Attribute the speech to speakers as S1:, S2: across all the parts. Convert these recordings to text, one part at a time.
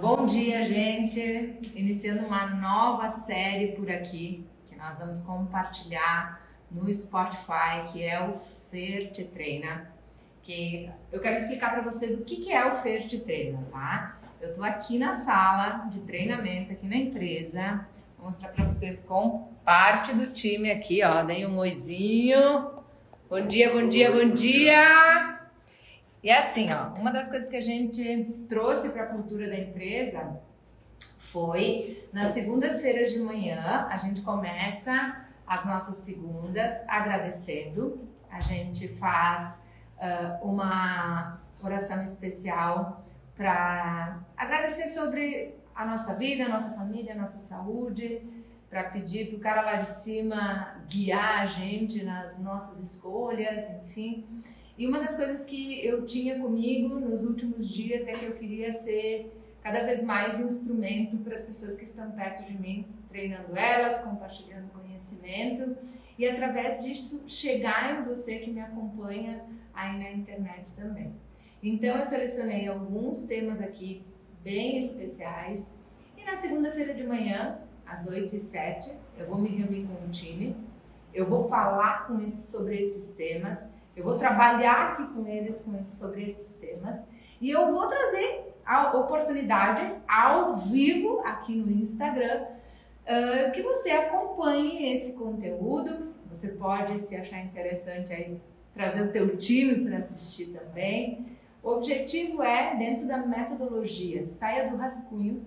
S1: Bom dia, gente! Iniciando uma nova série por aqui que nós vamos compartilhar no Spotify, que é o Fer Te Treina. Que eu quero explicar para vocês o que, que é o Fer Te Treina, tá? Eu tô aqui na sala de treinamento, aqui na empresa. Vou mostrar para vocês com parte do time aqui, ó. Dei um oizinho. Bom dia, bom dia, bom dia! E é assim, ó, uma das coisas que a gente trouxe para a cultura da empresa foi nas segundas-feiras de manhã, a gente começa as nossas segundas agradecendo. A gente faz uh, uma oração especial para agradecer sobre a nossa vida, a nossa família, a nossa saúde, para pedir para o cara lá de cima guiar a gente nas nossas escolhas, enfim. E uma das coisas que eu tinha comigo nos últimos dias é que eu queria ser cada vez mais instrumento para as pessoas que estão perto de mim, treinando elas, compartilhando conhecimento. E através disso chegar em você que me acompanha aí na internet também. Então eu selecionei alguns temas aqui bem especiais. E na segunda-feira de manhã, às 8 e 7, eu vou me reunir com o time, eu vou falar com esse, sobre esses temas eu vou trabalhar aqui com eles com esse, sobre esses temas e eu vou trazer a oportunidade ao vivo aqui no Instagram uh, que você acompanhe esse conteúdo. Você pode, se achar interessante, aí trazer o teu time para assistir também. O objetivo é, dentro da metodologia Saia do Rascunho,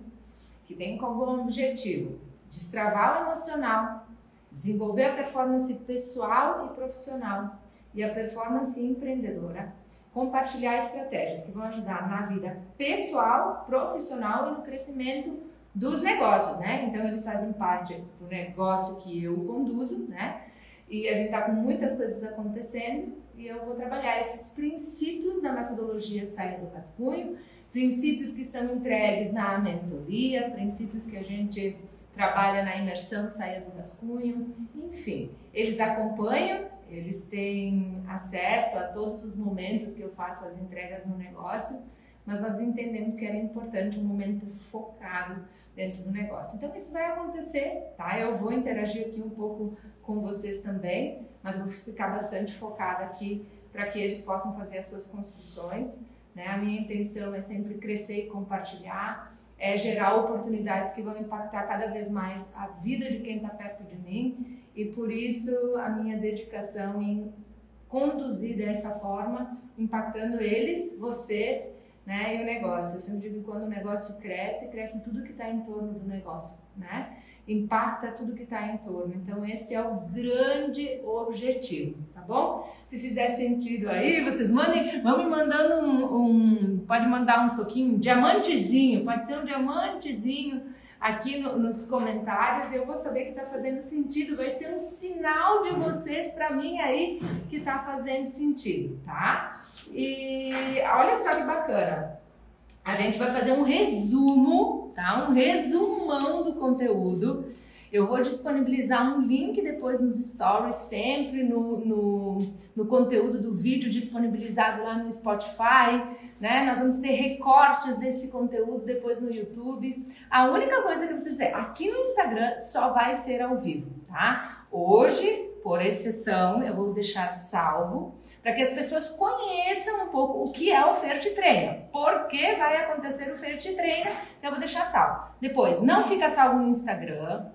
S1: que tem como objetivo destravar o emocional, desenvolver a performance pessoal e profissional e a performance empreendedora, compartilhar estratégias que vão ajudar na vida pessoal, profissional e no crescimento dos negócios, né? Então eles fazem parte do negócio que eu conduzo, né? E a gente está com muitas coisas acontecendo e eu vou trabalhar esses princípios da metodologia Saia do Rascunho, princípios que são entregues na mentoria, princípios que a gente trabalha na imersão Saia do Rascunho, enfim, eles acompanham eles têm acesso a todos os momentos que eu faço as entregas no negócio, mas nós entendemos que era importante um momento focado dentro do negócio. Então isso vai acontecer, tá? Eu vou interagir aqui um pouco com vocês também, mas vou ficar bastante focada aqui para que eles possam fazer as suas construções. Né? A minha intenção é sempre crescer e compartilhar, é gerar oportunidades que vão impactar cada vez mais a vida de quem está perto de mim e por isso a minha dedicação em conduzir dessa forma, impactando eles, vocês, né, e o negócio. Eu sempre digo que quando o negócio cresce, cresce tudo que está em torno do negócio, né? Impacta tudo que está em torno. Então esse é o grande objetivo, tá bom? Se fizer sentido aí, vocês mandem, me mandando um, um pode mandar um soquinho, um diamantezinho, pode ser um diamantezinho aqui no, nos comentários. Eu vou saber que está fazendo sentido. Vai ser um sinal de vocês para mim aí que está fazendo sentido, tá? E olha só que bacana. A gente vai fazer um resumo, tá? Um resumão do conteúdo eu vou disponibilizar um link depois nos stories, sempre no, no, no, conteúdo do vídeo disponibilizado lá no Spotify. Né? Nós vamos ter recortes desse conteúdo depois no YouTube. A única coisa que eu preciso dizer, aqui no Instagram só vai ser ao vivo, tá? Hoje, por exceção, eu vou deixar salvo para que as pessoas conheçam um pouco o que é o Fert Treina. Por que vai acontecer o Fert Treina? Eu vou deixar salvo. Depois, não fica salvo no Instagram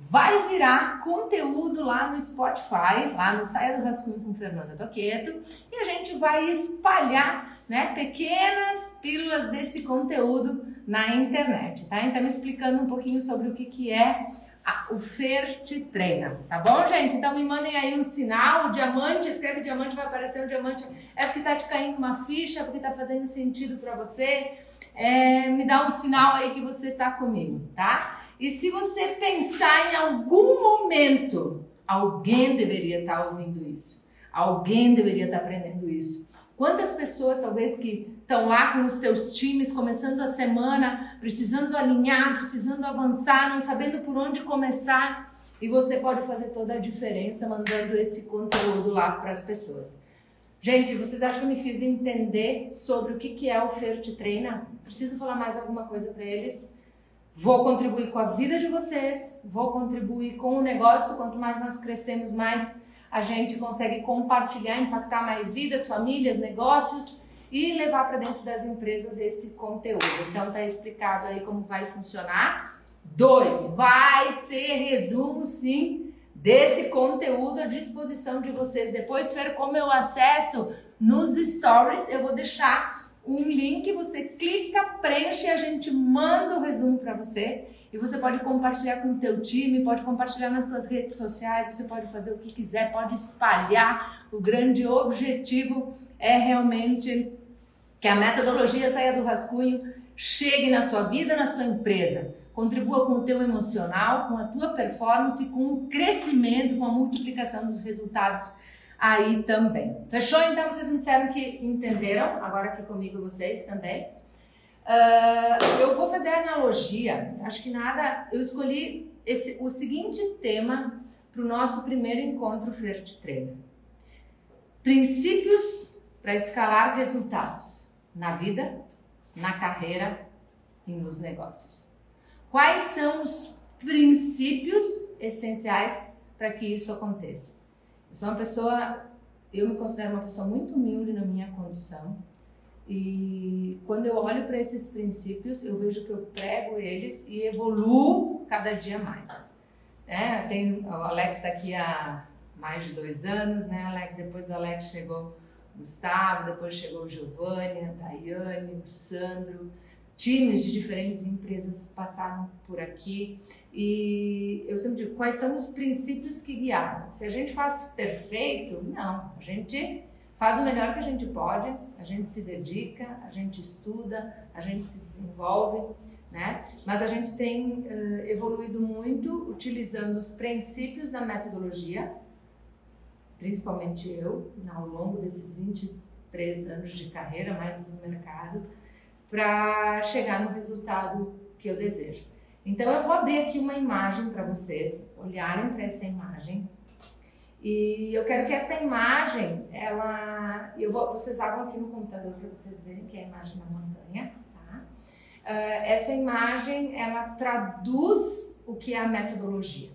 S1: vai virar conteúdo lá no Spotify, lá no Saia do Rascunho com Fernanda Toqueto, e a gente vai espalhar né, pequenas pílulas desse conteúdo na internet, tá? Então, explicando um pouquinho sobre o que, que é a, o Fer te treina, tá bom, gente? Então me mandem aí um sinal, o diamante, escreve diamante, vai aparecer um diamante, é porque tá te caindo uma ficha, porque tá fazendo sentido para você, é, me dá um sinal aí que você tá comigo, tá? E se você pensar em algum momento, alguém deveria estar ouvindo isso. Alguém deveria estar aprendendo isso. Quantas pessoas, talvez, que estão lá com os teus times, começando a semana, precisando alinhar, precisando avançar, não sabendo por onde começar, e você pode fazer toda a diferença mandando esse conteúdo lá para as pessoas. Gente, vocês acham que eu me fiz entender sobre o que, é o Fer Treina? Preciso falar mais alguma coisa para eles? Vou contribuir com a vida de vocês, vou contribuir com o negócio. Quanto mais nós crescemos, mais a gente consegue compartilhar, impactar mais vidas, famílias, negócios e levar para dentro das empresas esse conteúdo. Então tá explicado aí como vai funcionar. Dois, vai ter resumo sim desse conteúdo à disposição de vocês. Depois, Fer, como eu acesso nos stories, eu vou deixar um link, você clica, preenche a gente manda o resumo para você. E você pode compartilhar com o teu time, pode compartilhar nas suas redes sociais, você pode fazer o que quiser, pode espalhar. O grande objetivo é realmente que a metodologia saia do rascunho, chegue na sua vida, na sua empresa, contribua com o teu emocional, com a tua performance, com o crescimento, com a multiplicação dos resultados aí também. Fechou? Então vocês me disseram que entenderam, agora aqui comigo vocês também. Uh, eu vou fazer analogia, acho que nada, eu escolhi esse, o seguinte tema para o nosso primeiro encontro Flirt Treino. Princípios para escalar resultados na vida, na carreira e nos negócios. Quais são os princípios essenciais para que isso aconteça? Eu sou uma pessoa, eu me considero uma pessoa muito humilde na minha condução. E quando eu olho para esses princípios, eu vejo que eu prego eles e evoluo cada dia mais. É, tem, o Alex está aqui há mais de dois anos, né, Alex? Depois do Alex chegou Gustavo, depois chegou o Giovanni, a Daiane, o Sandro. Times de diferentes empresas passaram por aqui e eu sempre digo quais são os princípios que guiaram. Se a gente faz perfeito, não. A gente faz o melhor que a gente pode, a gente se dedica, a gente estuda, a gente se desenvolve, né? Mas a gente tem uh, evoluído muito utilizando os princípios da metodologia principalmente eu, ao longo desses 23 anos de carreira, mais no mercado, para chegar no resultado que eu desejo. Então eu vou abrir aqui uma imagem para vocês olharem para essa imagem. E eu quero que essa imagem, ela, eu vou, vocês abram aqui no computador para vocês verem que é a imagem da montanha, tá? Uh, essa imagem, ela traduz o que é a metodologia.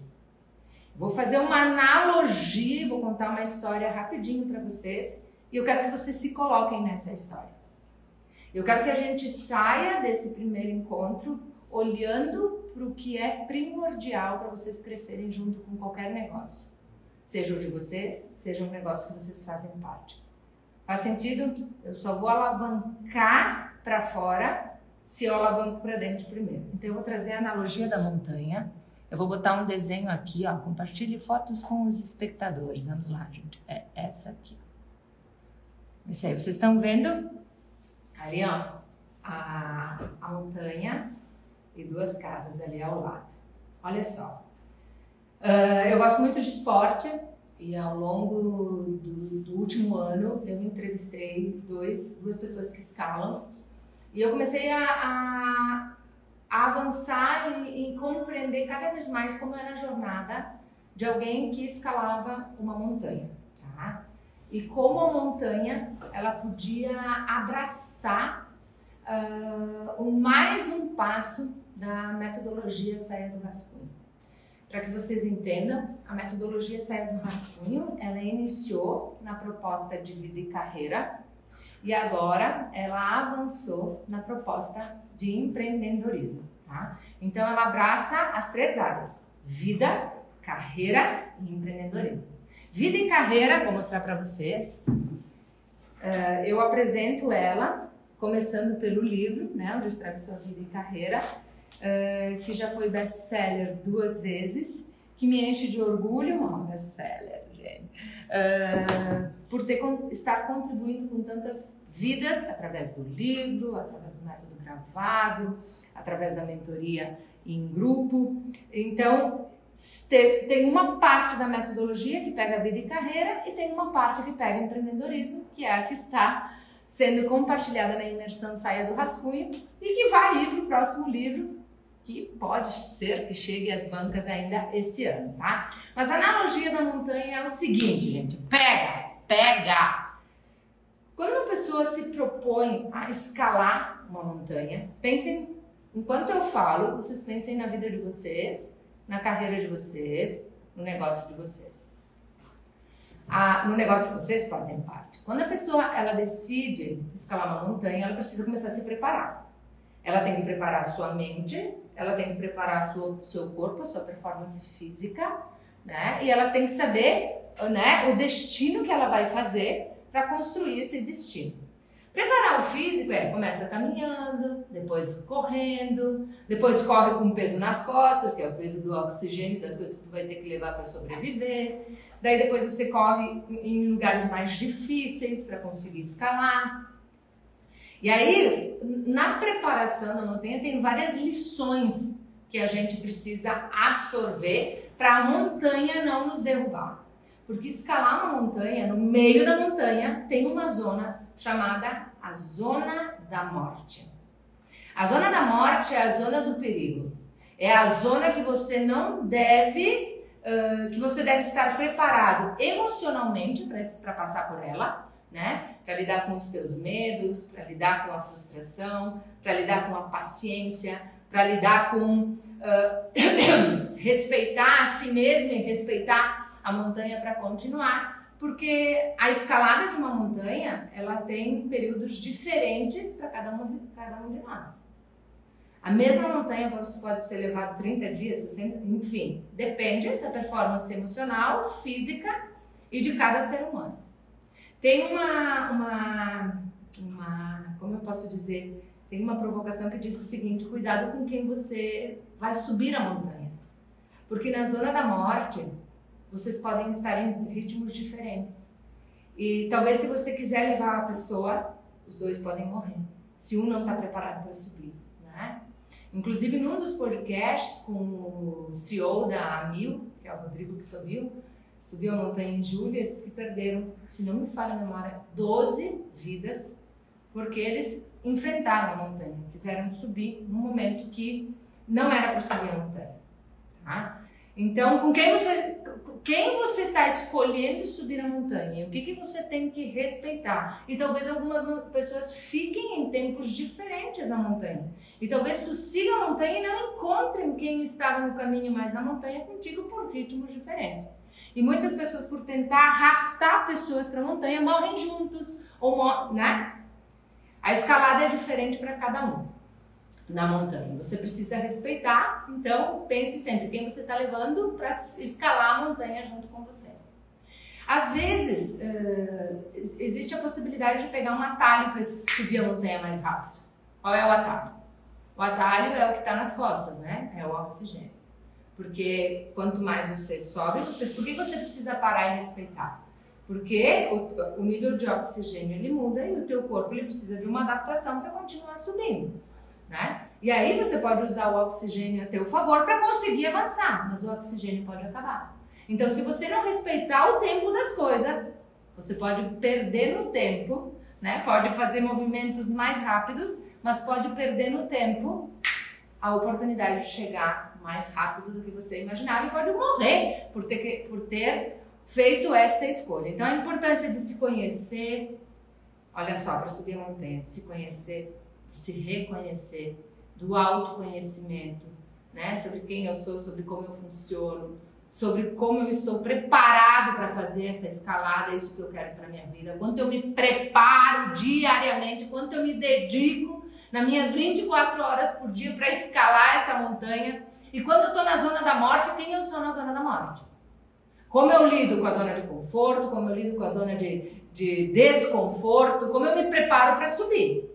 S1: Vou fazer uma analogia, vou contar uma história rapidinho para vocês e eu quero que vocês se coloquem nessa história. Eu quero que a gente saia desse primeiro encontro olhando para o que é primordial para vocês crescerem junto com qualquer negócio. Seja o de vocês, seja um negócio que vocês fazem parte. Faz sentido? Eu só vou alavancar para fora se eu alavanco para dentro primeiro. Então eu vou trazer a analogia da montanha eu vou botar um desenho aqui, ó. Compartilhe fotos com os espectadores. Vamos lá, gente. É essa aqui. Isso aí, vocês estão vendo? Ali, ó, a, a montanha e duas casas ali ao lado. Olha só. Uh, eu gosto muito de esporte e ao longo do, do último ano eu entrevistei dois, duas pessoas que escalam e eu comecei a, a a avançar e, e compreender cada vez mais como era a jornada de alguém que escalava uma montanha? E como a montanha ela podia abraçar uh, mais um passo da metodologia Saia do Rascunho. Para que vocês entendam, a metodologia Saia do Rascunho ela iniciou na proposta de vida e carreira e agora ela avançou na proposta de empreendedorismo. Tá? Então ela abraça as três áreas: vida, carreira e empreendedorismo. Vida e carreira, vou mostrar para vocês. Uh, eu apresento ela, começando pelo livro, né, onde escreve sua vida e carreira, uh, que já foi best-seller duas vezes, que me enche de orgulho, oh, best-seller, gente, uh, por ter, estar contribuindo com tantas vidas através do livro, através do método gravado, através da mentoria em grupo. Então, tem uma parte da metodologia que pega vida e carreira e tem uma parte que pega empreendedorismo, que é a que está sendo compartilhada na imersão Saia do Rascunho e que vai ir para o próximo livro, que pode ser que chegue às bancas ainda esse ano, tá? Mas a analogia da montanha é o seguinte, gente, pega, pega! Quando uma pessoa se propõe a escalar uma montanha, pensem, enquanto eu falo, vocês pensem na vida de vocês, na carreira de vocês, no negócio de vocês. No negócio que vocês fazem parte. Quando a pessoa ela decide escalar uma montanha, ela precisa começar a se preparar. Ela tem que preparar a sua mente, ela tem que preparar o seu corpo, sua performance física, né? E ela tem que saber né, o destino que ela vai fazer para construir esse destino. Preparar o físico é começa caminhando, depois correndo, depois corre com peso nas costas, que é o peso do oxigênio, das coisas que tu vai ter que levar para sobreviver. Daí depois você corre em lugares mais difíceis para conseguir escalar. E aí, na preparação da montanha, tem várias lições que a gente precisa absorver para a montanha não nos derrubar. Porque escalar uma montanha, no meio da montanha, tem uma zona chamada a zona da morte. A zona da morte é a zona do perigo. É a zona que você não deve, uh, que você deve estar preparado emocionalmente para passar por ela, né? Para lidar com os teus medos, para lidar com a frustração, para lidar com a paciência, para lidar com uh, respeitar a si mesmo e respeitar a montanha para continuar, porque a escalada de uma montanha ela tem períodos diferentes para cada um, cada um de nós. A mesma montanha pode ser levada 30 dias, 60, enfim, depende da performance emocional, física e de cada ser humano. Tem uma, uma, uma, como eu posso dizer, tem uma provocação que diz o seguinte: cuidado com quem você vai subir a montanha, porque na zona da morte vocês podem estar em ritmos diferentes. E talvez se você quiser levar a pessoa, os dois podem morrer, se um não está preparado para subir, né? Inclusive, num dos podcasts com o CEO da Amil, que é o Rodrigo que subiu, subiu a montanha em julho, eles que perderam, se não me falha a memória, 12 vidas, porque eles enfrentaram a montanha, quiseram subir num momento que não era para subir a montanha. Tá? Então, com quem você quem você está escolhendo subir a montanha, o que, que você tem que respeitar. E talvez algumas pessoas fiquem em tempos diferentes na montanha. E talvez tu siga a montanha e não encontrem quem estava no caminho mais na montanha contigo por ritmos diferentes. E muitas pessoas, por tentar arrastar pessoas para a montanha, morrem juntos, ou né? A escalada é diferente para cada um na montanha. Você precisa respeitar, então pense sempre quem você está levando para escalar a montanha junto com você. Às vezes, uh, existe a possibilidade de pegar um atalho para subir a montanha mais rápido. Qual é o atalho? O atalho é o que está nas costas, né? É o oxigênio. Porque quanto mais você sobe, você, por que você precisa parar e respeitar? Porque o, o nível de oxigênio ele muda e o teu corpo ele precisa de uma adaptação para continuar subindo né? E aí você pode usar o oxigênio a teu favor para conseguir avançar, mas o oxigênio pode acabar. Então, se você não respeitar o tempo das coisas, você pode perder no tempo, né? Pode fazer movimentos mais rápidos, mas pode perder no tempo a oportunidade de chegar mais rápido do que você imaginava e pode morrer por ter, que, por ter feito esta escolha. Então, a importância de se conhecer, olha só, para subir a montanha, se conhecer de se reconhecer, do autoconhecimento, né? Sobre quem eu sou, sobre como eu funciono, sobre como eu estou preparado para fazer essa escalada, é isso que eu quero para minha vida, quanto eu me preparo diariamente, quanto eu me dedico nas minhas 24 horas por dia para escalar essa montanha. E quando eu estou na zona da morte, quem eu sou na zona da morte? Como eu lido com a zona de conforto, como eu lido com a zona de, de desconforto, como eu me preparo para subir.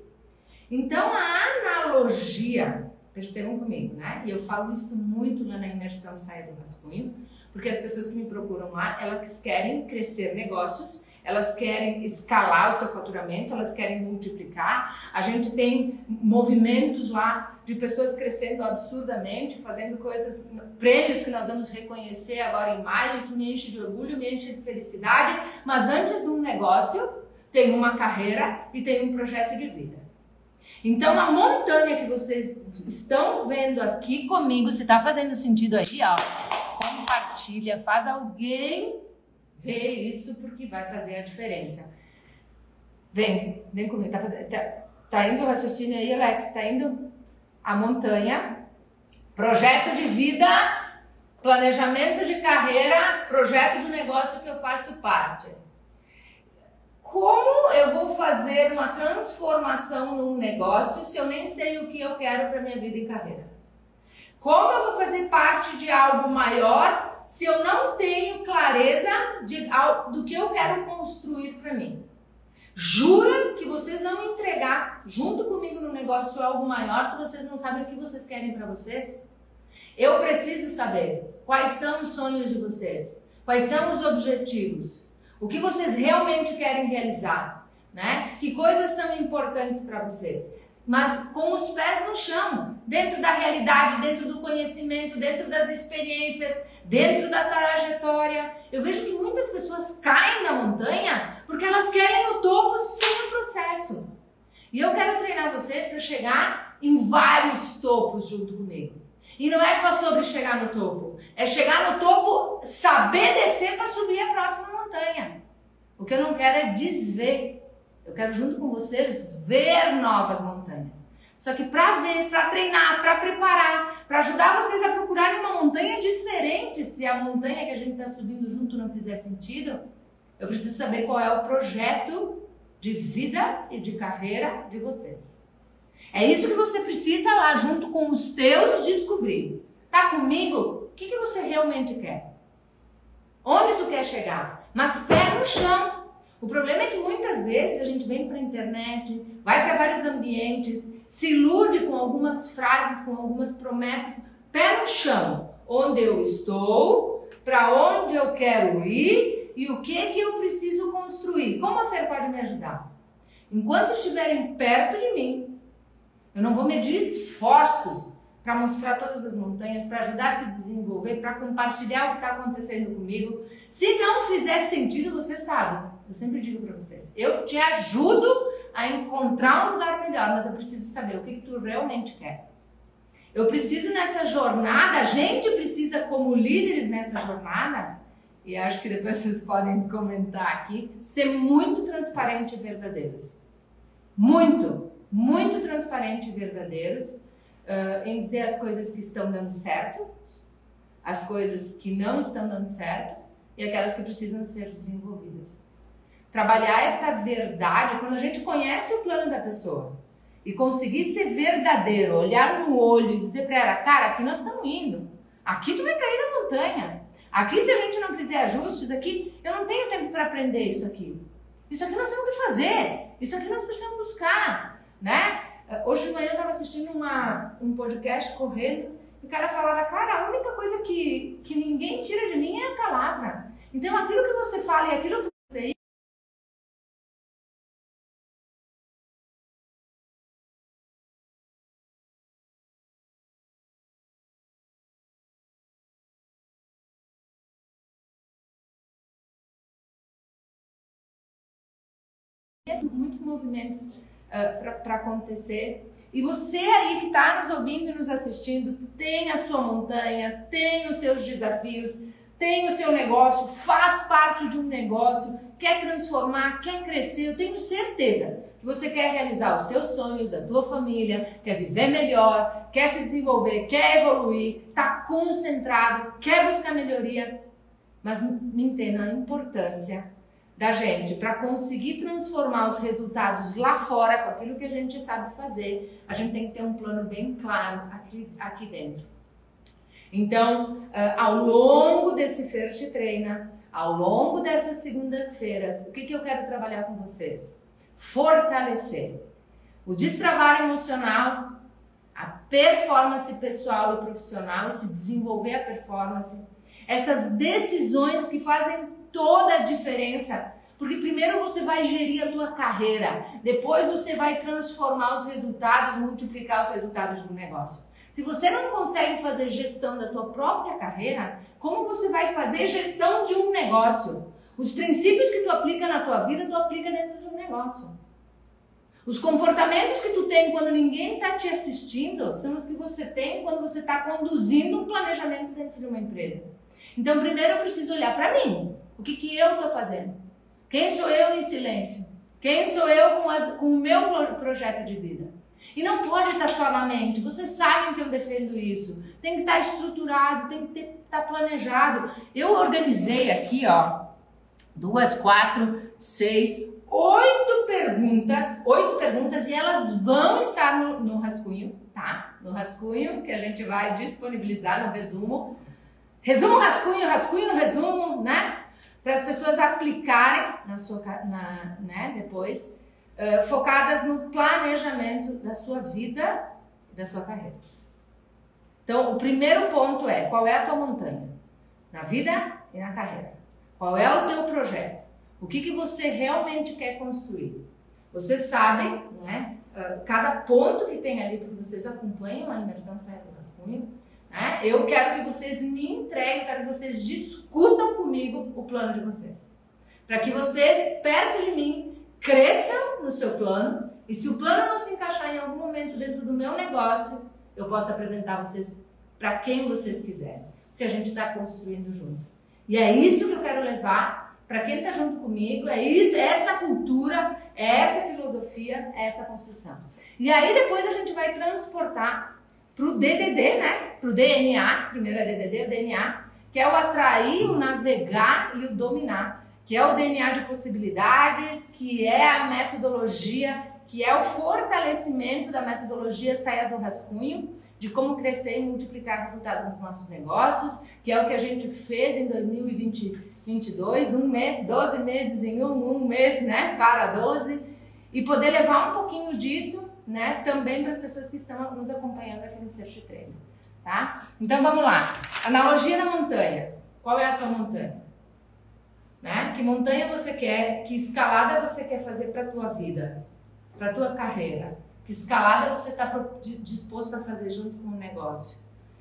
S1: Então, a analogia, percebam comigo, né? E eu falo isso muito lá na imersão Saia do Rascunho, porque as pessoas que me procuram lá, elas querem crescer negócios, elas querem escalar o seu faturamento, elas querem multiplicar. A gente tem movimentos lá de pessoas crescendo absurdamente, fazendo coisas, prêmios que nós vamos reconhecer agora em maio. Isso me enche de orgulho, me enche de felicidade. Mas antes de um negócio, tem uma carreira e tem um projeto de vida. Então, a montanha que vocês estão vendo aqui comigo, se está fazendo sentido aí, ó, compartilha, faz alguém ver isso porque vai fazer a diferença. Vem, vem comigo. Tá, fazendo, tá, tá indo o raciocínio aí, Alex? Tá indo a montanha, projeto de vida, planejamento de carreira, projeto do negócio que eu faço parte. Como eu vou fazer uma transformação num negócio se eu nem sei o que eu quero para minha vida e carreira? Como eu vou fazer parte de algo maior se eu não tenho clareza de, do que eu quero construir para mim? Jura que vocês vão entregar junto comigo no negócio algo maior se vocês não sabem o que vocês querem para vocês? Eu preciso saber quais são os sonhos de vocês, quais são os objetivos, o que vocês realmente querem realizar, né? Que coisas são importantes para vocês mas com os pés no chão, dentro da realidade, dentro do conhecimento, dentro das experiências, dentro da trajetória. Eu vejo que muitas pessoas caem da montanha porque elas querem o topo sem o processo. E eu quero treinar vocês para chegar em vários topos junto comigo. E não é só sobre chegar no topo, é chegar no topo, saber descer para subir a próxima montanha. O que eu não quero é desver eu quero junto com vocês ver novas montanhas. Só que para ver, para treinar, para preparar, para ajudar vocês a procurarem uma montanha diferente, se a montanha que a gente está subindo junto não fizer sentido, eu preciso saber qual é o projeto de vida e de carreira de vocês. É isso que você precisa lá junto com os teus descobrir. Tá comigo? O que, que você realmente quer? Onde tu quer chegar? Mas pé no chão. O problema é que muitas vezes a gente vem para a internet, vai para vários ambientes, se ilude com algumas frases, com algumas promessas, pé no chão, onde eu estou, para onde eu quero ir e o que que eu preciso construir. Como a Fer pode me ajudar? Enquanto estiverem perto de mim, eu não vou medir esforços para mostrar todas as montanhas, para ajudar a se desenvolver, para compartilhar o que está acontecendo comigo. Se não fizer sentido, você sabe. Eu sempre digo para vocês, eu te ajudo a encontrar um lugar melhor, mas eu preciso saber o que, que tu realmente quer. Eu preciso nessa jornada, a gente precisa como líderes nessa jornada, e acho que depois vocês podem comentar aqui, ser muito transparente e verdadeiros. Muito, muito transparente e verdadeiros uh, em dizer as coisas que estão dando certo, as coisas que não estão dando certo e aquelas que precisam ser desenvolvidas. Trabalhar essa verdade, quando a gente conhece o plano da pessoa e conseguir ser verdadeiro, olhar no olho e dizer para ela, cara, aqui nós estamos indo, aqui tu vai cair na montanha, aqui se a gente não fizer ajustes, aqui eu não tenho tempo para aprender isso aqui, isso aqui nós temos que fazer, isso aqui nós precisamos buscar, né? Hoje de manhã eu estava assistindo uma, um podcast correndo e o cara falava, cara, a única coisa que, que ninguém tira de mim é a palavra. Então aquilo que você fala e aquilo que você muitos movimentos ah, para acontecer. E você aí que está nos ouvindo e nos assistindo, tem a sua montanha, tem os seus desafios, tem o seu negócio, faz parte de um negócio, quer transformar, quer crescer. Eu tenho certeza que você quer realizar os teus sonhos da tua família, quer viver melhor, quer se desenvolver, quer evoluir, está concentrado, quer buscar melhoria. Mas entenda a importância da gente para conseguir transformar os resultados lá fora com aquilo que a gente sabe fazer, a gente tem que ter um plano bem claro aqui, aqui dentro. Então, uh, ao longo desse Fer Te Treina, ao longo dessas segundas-feiras, o que, que eu quero trabalhar com vocês? Fortalecer o destravar emocional, a performance pessoal e profissional, e se desenvolver a performance, essas decisões que fazem toda a diferença. Porque primeiro você vai gerir a tua carreira, depois você vai transformar os resultados, multiplicar os resultados do negócio. Se você não consegue fazer gestão da tua própria carreira, como você vai fazer gestão de um negócio? Os princípios que tu aplica na tua vida, tu aplica dentro de um negócio. Os comportamentos que tu tem quando ninguém está te assistindo são os que você tem quando você está conduzindo um planejamento dentro de uma empresa. Então, primeiro eu preciso olhar para mim. O que, que eu estou fazendo? Quem sou eu em silêncio? Quem sou eu com, as, com o meu projeto de vida? E não pode estar só na mente. Vocês sabem que eu defendo isso. Tem que estar estruturado, tem que estar planejado. Eu organizei aqui, ó, duas, quatro, seis, oito perguntas, oito perguntas e elas vão estar no, no rascunho, tá? No rascunho que a gente vai disponibilizar no resumo. Resumo, rascunho, rascunho, resumo, né? Para as pessoas aplicarem na sua, na, né? Depois uh, focadas no planejamento da sua vida e da sua carreira. Então, o primeiro ponto é: qual é a tua montanha? Na vida e na carreira. Qual é o teu projeto? O que, que você realmente quer construir? Vocês sabem, né? Uh, cada ponto que tem ali, porque vocês acompanham a imersão Saia do Rascunho, né? Eu quero que vocês me entreguem, quero que vocês discutam comigo o plano de vocês. Para que vocês, perto de mim, cresçam no seu plano e se o plano não se encaixar em algum momento dentro do meu negócio, eu posso apresentar vocês para quem vocês quiserem, porque a gente está construindo junto. E é isso que eu quero levar para quem está junto comigo, é isso, é essa cultura, é essa filosofia, é essa construção. E aí depois a gente vai transportar para o DDD, né? Para o DNA, primeiro é DDD, o DNA, que é o atrair, o navegar e o dominar que é o DNA de possibilidades, que é a metodologia, que é o fortalecimento da metodologia saia do rascunho, de como crescer e multiplicar resultados nos nossos negócios, que é o que a gente fez em 2022, um mês, 12 meses em um, um mês, né, para 12, e poder levar um pouquinho disso, né, também para as pessoas que estão nos acompanhando aqui no First Treino, tá? Então vamos lá. Analogia na montanha. Qual é a tua montanha? Né? Que montanha você quer, que escalada você quer fazer para tua vida, para tua carreira. Que escalada você está disposto a fazer junto com o negócio.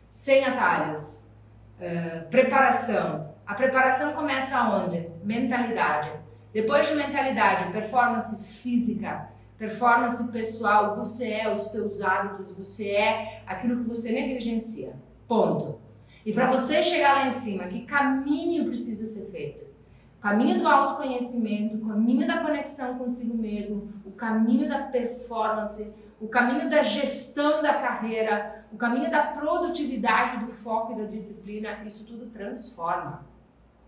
S1: Sem atalhos. Uh, preparação. A preparação começa onde? Mentalidade. Depois de mentalidade, performance física, performance pessoal, você é os teus hábitos, você é aquilo que você negligencia. Ponto. E para você chegar lá em cima, que caminho precisa ser feito? O caminho do autoconhecimento, o caminho da conexão consigo mesmo, o caminho da performance, o caminho da gestão da carreira, o caminho da produtividade, do foco e da disciplina, isso tudo transforma.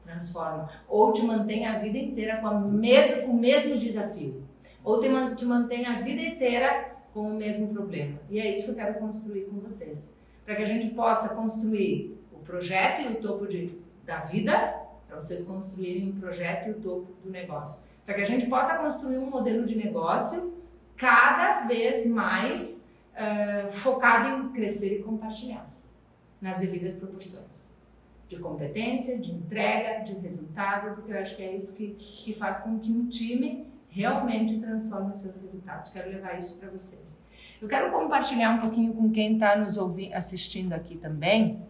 S1: Transforma. Ou te mantém a vida inteira com, a mes com o mesmo desafio. Ou te, man te mantém a vida inteira com o mesmo problema. E é isso que eu quero construir com vocês. Para que a gente possa construir o projeto e o topo de, da vida para vocês construírem o projeto e o topo do negócio. Para que a gente possa construir um modelo de negócio cada vez mais uh, focado em crescer e compartilhar nas devidas proporções de competência, de entrega, de resultado, porque eu acho que é isso que, que faz com que um time realmente transforme os seus resultados. Quero levar isso para vocês. Eu quero compartilhar um pouquinho com quem está nos ouvindo, assistindo aqui também,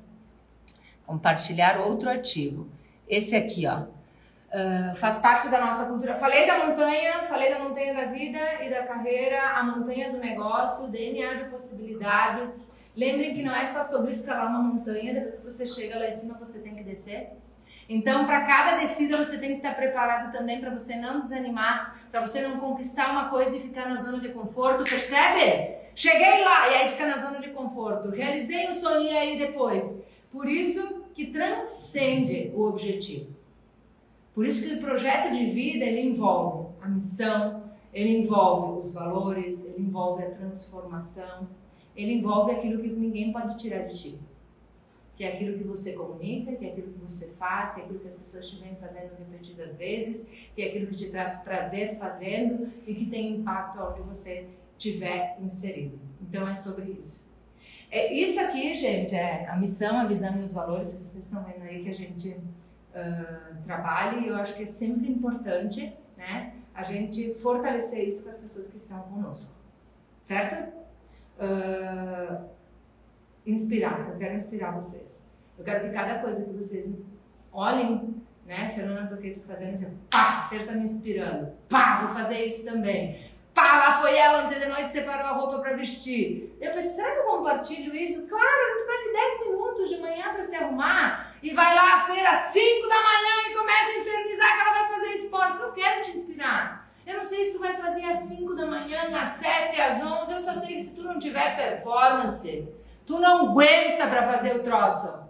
S1: compartilhar outro ativo. Esse aqui, ó. Uh, faz parte da nossa cultura. Falei da montanha, falei da montanha da vida e da carreira, a montanha do negócio, DNA de possibilidades. Lembrem que não é só sobre escalar uma montanha, depois que você chega lá em cima você tem que descer. Então, para cada descida você tem que estar preparado também para você não desanimar, para você não conquistar uma coisa e ficar na zona de conforto, percebe? Cheguei lá e aí fica na zona de conforto. Realizei o sonho e aí depois. Por isso que transcende o objetivo. Por isso que o projeto de vida ele envolve a missão, ele envolve os valores, ele envolve a transformação, ele envolve aquilo que ninguém pode tirar de ti. Que é aquilo que você comunica, que é aquilo que você faz, que é aquilo que as pessoas te vêm fazendo repetidas vezes, que aquilo que te traz prazer fazendo e que tem impacto onde você estiver inserido. Então é sobre isso. É, isso aqui, gente, é a missão, a visão e os valores que vocês estão vendo aí que a gente uh, trabalha e eu acho que é sempre importante, né, a gente fortalecer isso com as pessoas que estão conosco, certo? Uh, inspirar, eu quero inspirar vocês. Eu quero que cada coisa que vocês olhem, né? Fernanda tô Toqueto fazendo, tipo, pá, Fer tá me inspirando, pá, vou fazer isso também. Pá, lá foi ela ontem de noite, separou a roupa para vestir. Eu pensei, será que eu compartilho isso? Claro, não perde 10 minutos de manhã para se arrumar e vai lá à feira às 5 da manhã e começa a infernizar que ela vai fazer esporte. Eu quero te inspirar. Eu não sei se tu vai fazer às 5 da manhã, às 7, às 11, eu só sei que se tu não tiver performance, Tu não aguenta para fazer o troço.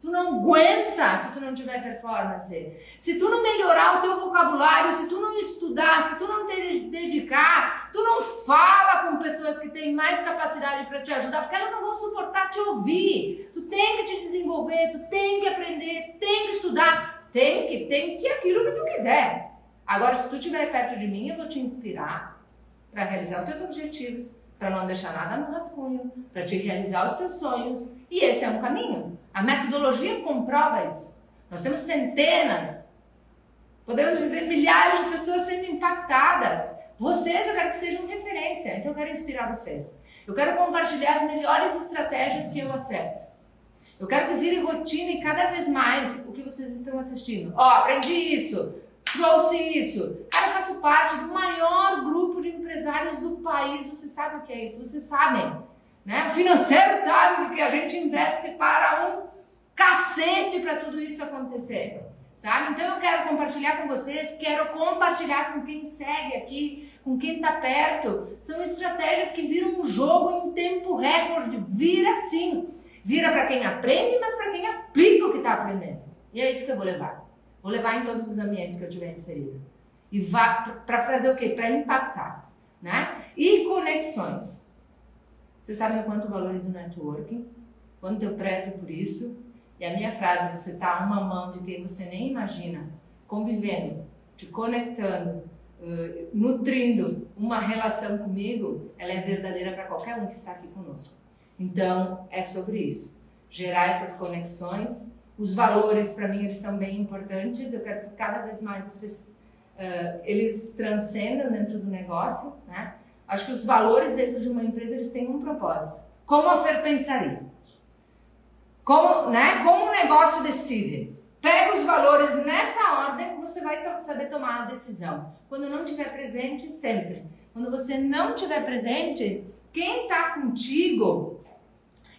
S1: Tu não aguenta se tu não tiver performance. Se tu não melhorar o teu vocabulário, se tu não estudar, se tu não te dedicar, tu não fala com pessoas que têm mais capacidade para te ajudar, porque elas não vão suportar te ouvir. Tu tem que te desenvolver, tu tem que aprender, tem que estudar, tem que, tem que aquilo que tu quiser. Agora, se tu estiver perto de mim, eu vou te inspirar para realizar os teus objetivos, para não deixar nada no rascunho, para te realizar os teus sonhos. E esse é um caminho. A metodologia comprova isso. Nós temos centenas, podemos dizer milhares de pessoas sendo impactadas. Vocês eu quero que sejam referência, então eu quero inspirar vocês. Eu quero compartilhar as melhores estratégias que eu acesso. Eu quero que vire rotina e cada vez mais o que vocês estão assistindo. Ó, oh, aprendi isso, trouxe isso. Cara, eu faço parte do maior grupo de empresários do país. Vocês sabem o que é isso? Vocês sabem. Né? O financeiro sabe que a gente investe para um cacete para tudo isso acontecer. Sabe? Então eu quero compartilhar com vocês, quero compartilhar com quem segue aqui, com quem está perto. São estratégias que viram um jogo em tempo recorde. Vira sim. Vira para quem aprende, mas para quem aplica o que está aprendendo. E é isso que eu vou levar. Vou levar em todos os ambientes que eu tiver inserido. E para fazer o quê? Para impactar. Né? E conexões. Você sabe o quanto valorizo o networking, quanto eu prezo por isso. E a minha frase, você está a uma mão de quem você nem imagina, convivendo, te conectando, uh, nutrindo uma relação comigo, ela é verdadeira para qualquer um que está aqui conosco. Então, é sobre isso. Gerar essas conexões. Os valores, para mim, eles são bem importantes. Eu quero que cada vez mais vocês, uh, eles transcendam dentro do negócio, né? Acho que os valores dentro de uma empresa eles têm um propósito. Como a Fer pensaria? Como, né? Como o negócio decide? Pega os valores nessa ordem, você vai saber tomar a decisão. Quando não estiver presente, sempre. Quando você não estiver presente, quem está contigo,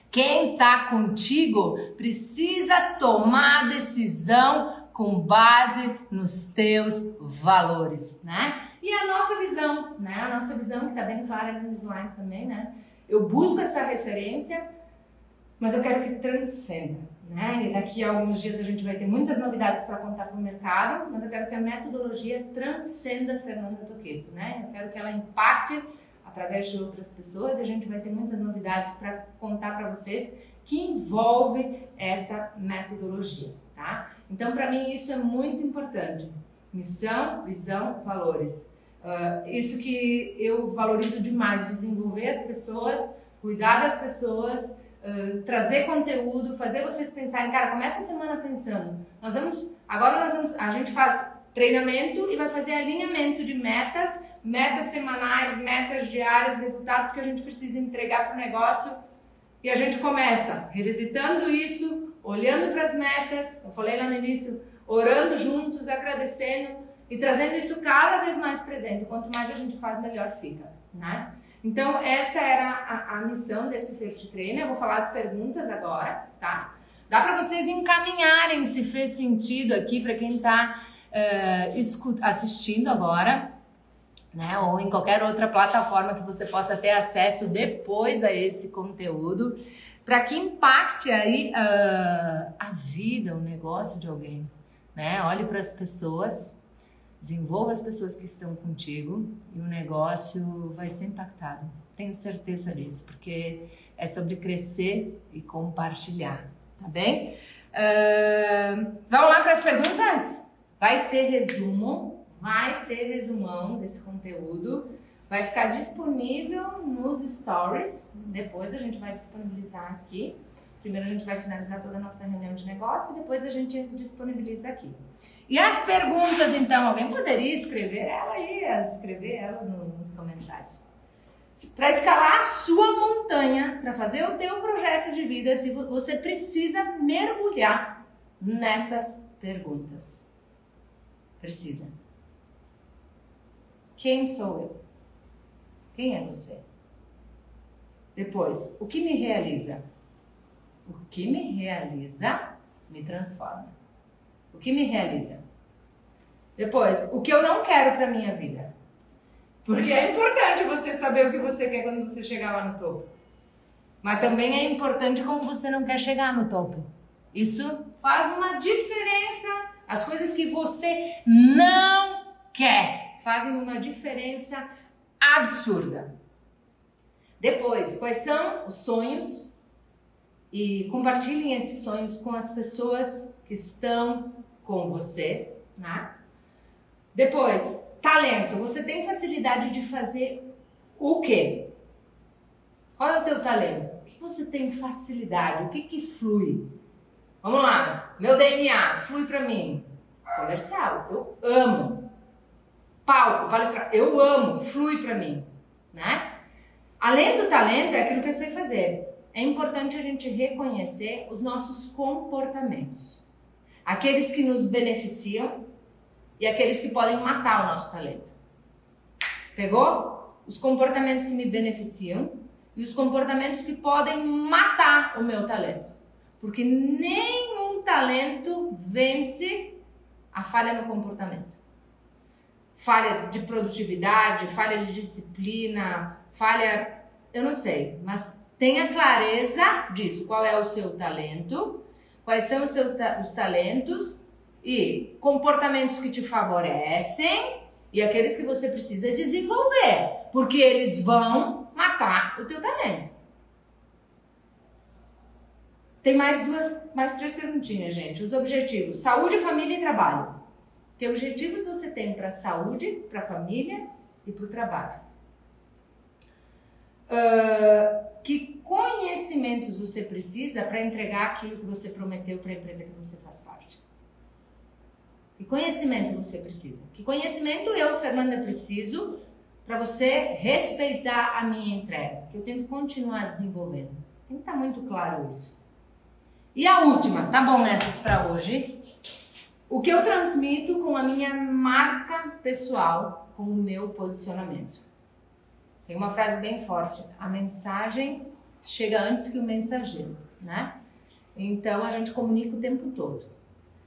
S1: quem está contigo precisa tomar a decisão com base nos teus valores, né? E a nossa visão, né? A nossa visão que está bem clara ali nos slides também, né? Eu busco essa referência, mas eu quero que transcenda, né? E daqui a alguns dias a gente vai ter muitas novidades para contar para o mercado, mas eu quero que a metodologia transcenda Fernanda Toqueto, né? Eu quero que ela impacte através de outras pessoas e a gente vai ter muitas novidades para contar para vocês que envolve essa metodologia, tá? Então, para mim isso é muito importante. Missão, visão, valores. Uh, isso que eu valorizo demais, desenvolver as pessoas, cuidar das pessoas, uh, trazer conteúdo, fazer vocês pensarem, cara, começa a semana pensando. Nós vamos, agora nós vamos, a gente faz treinamento e vai fazer alinhamento de metas, metas semanais, metas diárias, resultados que a gente precisa entregar para o negócio. E a gente começa revisitando isso, olhando para as metas. Eu falei lá no início, orando juntos, agradecendo e trazendo isso cada vez mais presente. Quanto mais a gente faz, melhor fica, né? Então, essa era a, a missão desse First Trainer. Eu vou falar as perguntas agora, tá? Dá para vocês encaminharem se fez sentido aqui para quem está uh, assistindo agora, né? Ou em qualquer outra plataforma que você possa ter acesso depois a esse conteúdo, para que impacte aí uh, a vida, o negócio de alguém, né? Olhe para as pessoas Desenvolva as pessoas que estão contigo e o negócio vai ser impactado. Tenho certeza disso, porque é sobre crescer e compartilhar, tá bem? Uh, vamos lá para as perguntas? Vai ter resumo, vai ter resumão desse conteúdo. Vai ficar disponível nos stories. Depois a gente vai disponibilizar aqui. Primeiro a gente vai finalizar toda a nossa reunião de negócio e depois a gente disponibiliza aqui. E as perguntas, então, alguém poderia escrever ela aí, escrever ela nos comentários. Para escalar a sua montanha, para fazer o teu projeto de vida, você precisa mergulhar nessas perguntas. Precisa. Quem sou eu? Quem é você? Depois, o que me realiza? O que me realiza me transforma. O que me realiza? Depois, o que eu não quero para minha vida. Porque é importante você saber o que você quer quando você chegar lá no topo. Mas também é importante como você não quer chegar no topo. Isso faz uma diferença. As coisas que você não quer fazem uma diferença absurda. Depois, quais são os sonhos? E compartilhem esses sonhos com as pessoas que estão com você, né? Depois, talento. Você tem facilidade de fazer o quê? Qual é o teu talento? O que você tem facilidade? O que que flui? Vamos lá. Meu DNA flui para mim. Comercial. Eu amo. Palco, palestra. Eu amo. Flui para mim, né? Além do talento, é aquilo que eu sei fazer. É importante a gente reconhecer os nossos comportamentos. Aqueles que nos beneficiam e aqueles que podem matar o nosso talento. Pegou? Os comportamentos que me beneficiam e os comportamentos que podem matar o meu talento. Porque nenhum talento vence a falha no comportamento. Falha de produtividade, falha de disciplina, falha. Eu não sei, mas tenha clareza disso. Qual é o seu talento, quais são os seus os talentos e comportamentos que te favorecem e aqueles que você precisa desenvolver, porque eles vão matar o teu talento. Tem mais duas, mais três perguntinhas, gente. Os objetivos: saúde, família e trabalho. Que objetivos você tem para saúde, para família e para o trabalho? Uh, que conhecimentos você precisa para entregar aquilo que você prometeu para a empresa que você faz parte? Que conhecimento você precisa? Que conhecimento eu, Fernanda, preciso para você respeitar a minha entrega? Que eu tenho que continuar desenvolvendo. Tem que estar tá muito claro isso. E a última, tá bom essas para hoje? O que eu transmito com a minha marca pessoal, com o meu posicionamento. Tem uma frase bem forte: a mensagem chega antes que o mensageiro, né? Então a gente comunica o tempo todo.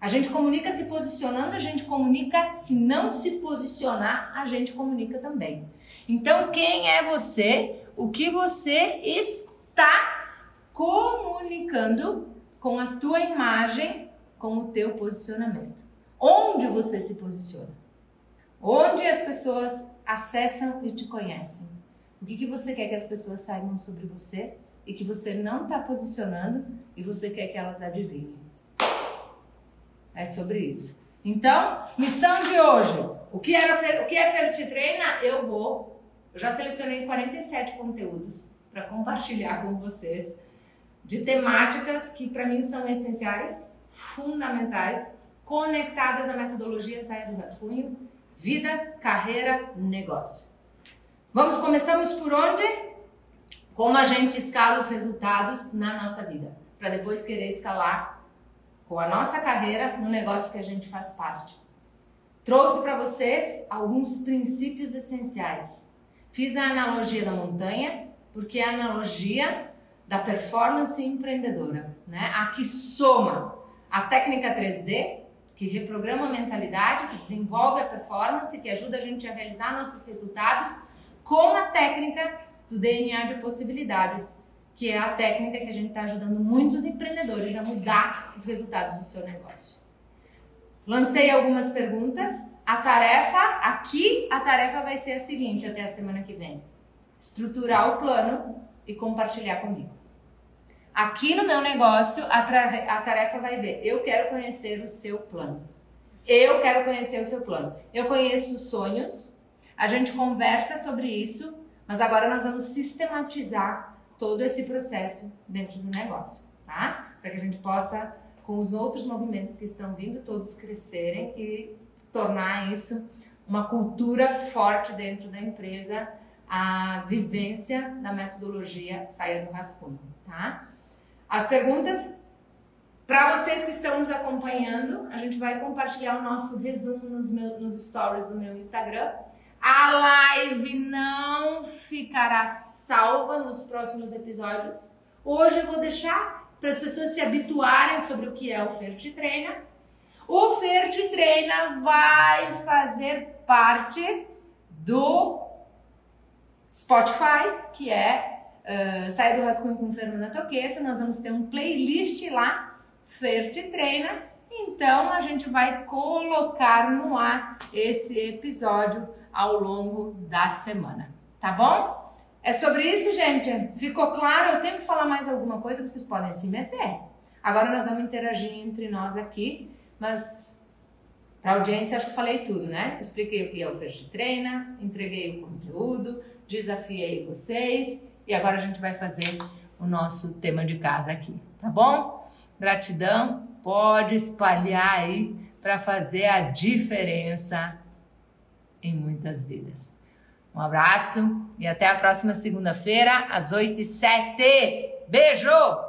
S1: A gente comunica se posicionando, a gente comunica se não se posicionar, a gente comunica também. Então, quem é você? O que você está comunicando com a tua imagem, com o teu posicionamento? Onde você se posiciona? Onde as pessoas acessam e te conhecem? O que, que você quer que as pessoas saibam sobre você e que você não está posicionando e você quer que elas adivinhem? É sobre isso. Então, missão de hoje. O que, era, o que é Ferti Treina? Eu vou. Eu já selecionei 47 conteúdos para compartilhar com vocês de temáticas que para mim são essenciais, fundamentais, conectadas à metodologia Saia do Rascunho, vida, carreira, negócio. Vamos, começamos por onde? Como a gente escala os resultados na nossa vida, para depois querer escalar com a nossa carreira no negócio que a gente faz parte. Trouxe para vocês alguns princípios essenciais. Fiz a analogia da montanha, porque é a analogia da performance empreendedora, né? A que soma a técnica 3D, que reprograma a mentalidade, que desenvolve a performance, que ajuda a gente a realizar nossos resultados, com a técnica do DNA de possibilidades, que é a técnica que a gente está ajudando muitos empreendedores a mudar os resultados do seu negócio. Lancei algumas perguntas. A tarefa, aqui a tarefa vai ser a seguinte até a semana que vem: estruturar o plano e compartilhar comigo. Aqui no meu negócio, a, a tarefa vai ver: eu quero conhecer o seu plano. Eu quero conhecer o seu plano. Eu conheço os sonhos, a gente conversa sobre isso, mas agora nós vamos sistematizar todo esse processo dentro do negócio, tá? Para que a gente possa, com os outros movimentos que estão vindo, todos crescerem e tornar isso uma cultura forte dentro da empresa, a vivência da metodologia saia do rascunho, tá? As perguntas para vocês que estão nos acompanhando, a gente vai compartilhar o nosso resumo nos, nos stories do meu Instagram. A live não ficará salva nos próximos episódios. Hoje eu vou deixar para as pessoas se habituarem sobre o que é o Fer Te Treina. O Fer Te Treina vai fazer parte do Spotify, que é uh, Sai do Rascunho com Fernanda Toqueto, nós vamos ter um playlist lá, Fer Te Treina, então a gente vai colocar no ar esse episódio ao longo da semana, tá bom? É sobre isso, gente? Ficou claro? Eu tenho que falar mais alguma coisa, vocês podem se meter. Agora nós vamos interagir entre nós aqui, mas para audiência acho que falei tudo, né? Expliquei o que é o First Treina, entreguei o conteúdo, desafiei vocês e agora a gente vai fazer o nosso tema de casa aqui, tá bom? Gratidão, pode espalhar aí para fazer a diferença em muitas vidas. Um abraço e até a próxima segunda-feira, às 8 e 7. Beijo!